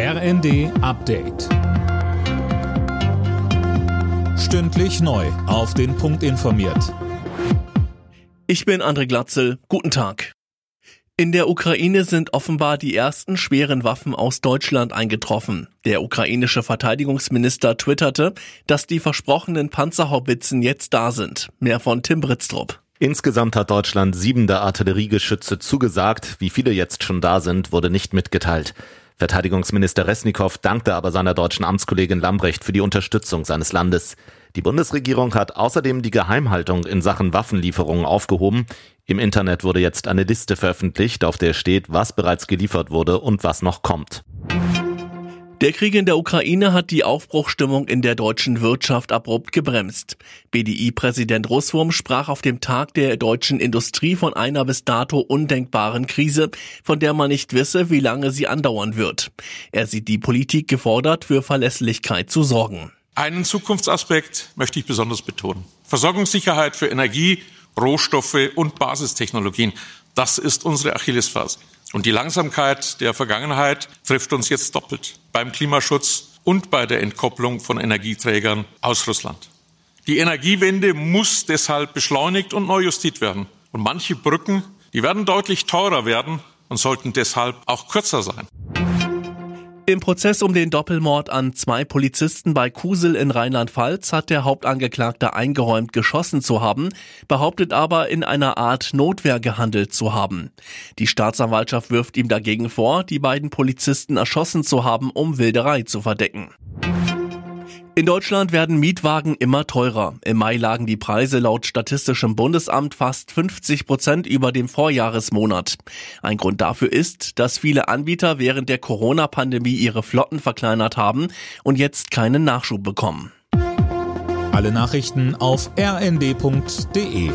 RND Update. Stündlich neu. Auf den Punkt informiert. Ich bin André Glatzel. Guten Tag. In der Ukraine sind offenbar die ersten schweren Waffen aus Deutschland eingetroffen. Der ukrainische Verteidigungsminister twitterte, dass die versprochenen Panzerhaubitzen jetzt da sind. Mehr von Tim Britztrup. Insgesamt hat Deutschland sieben der Artilleriegeschütze zugesagt. Wie viele jetzt schon da sind, wurde nicht mitgeteilt. Verteidigungsminister Resnikow dankte aber seiner deutschen Amtskollegin Lambrecht für die Unterstützung seines Landes. Die Bundesregierung hat außerdem die Geheimhaltung in Sachen Waffenlieferungen aufgehoben. Im Internet wurde jetzt eine Liste veröffentlicht, auf der steht, was bereits geliefert wurde und was noch kommt. Der Krieg in der Ukraine hat die Aufbruchstimmung in der deutschen Wirtschaft abrupt gebremst. BDI-Präsident Russwurm sprach auf dem Tag der deutschen Industrie von einer bis dato undenkbaren Krise, von der man nicht wisse, wie lange sie andauern wird. Er sieht die Politik gefordert, für Verlässlichkeit zu sorgen. Einen Zukunftsaspekt möchte ich besonders betonen. Versorgungssicherheit für Energie, Rohstoffe und Basistechnologien. Das ist unsere Achillesferse. Und die Langsamkeit der Vergangenheit trifft uns jetzt doppelt beim Klimaschutz und bei der Entkopplung von Energieträgern aus Russland. Die Energiewende muss deshalb beschleunigt und neu justiert werden. Und manche Brücken, die werden deutlich teurer werden und sollten deshalb auch kürzer sein. Im Prozess um den Doppelmord an zwei Polizisten bei Kusel in Rheinland-Pfalz hat der Hauptangeklagte eingeräumt, geschossen zu haben, behauptet aber in einer Art Notwehr gehandelt zu haben. Die Staatsanwaltschaft wirft ihm dagegen vor, die beiden Polizisten erschossen zu haben, um Wilderei zu verdecken. In Deutschland werden Mietwagen immer teurer. Im Mai lagen die Preise laut Statistischem Bundesamt fast 50 Prozent über dem Vorjahresmonat. Ein Grund dafür ist, dass viele Anbieter während der Corona-Pandemie ihre Flotten verkleinert haben und jetzt keinen Nachschub bekommen. Alle Nachrichten auf rnd.de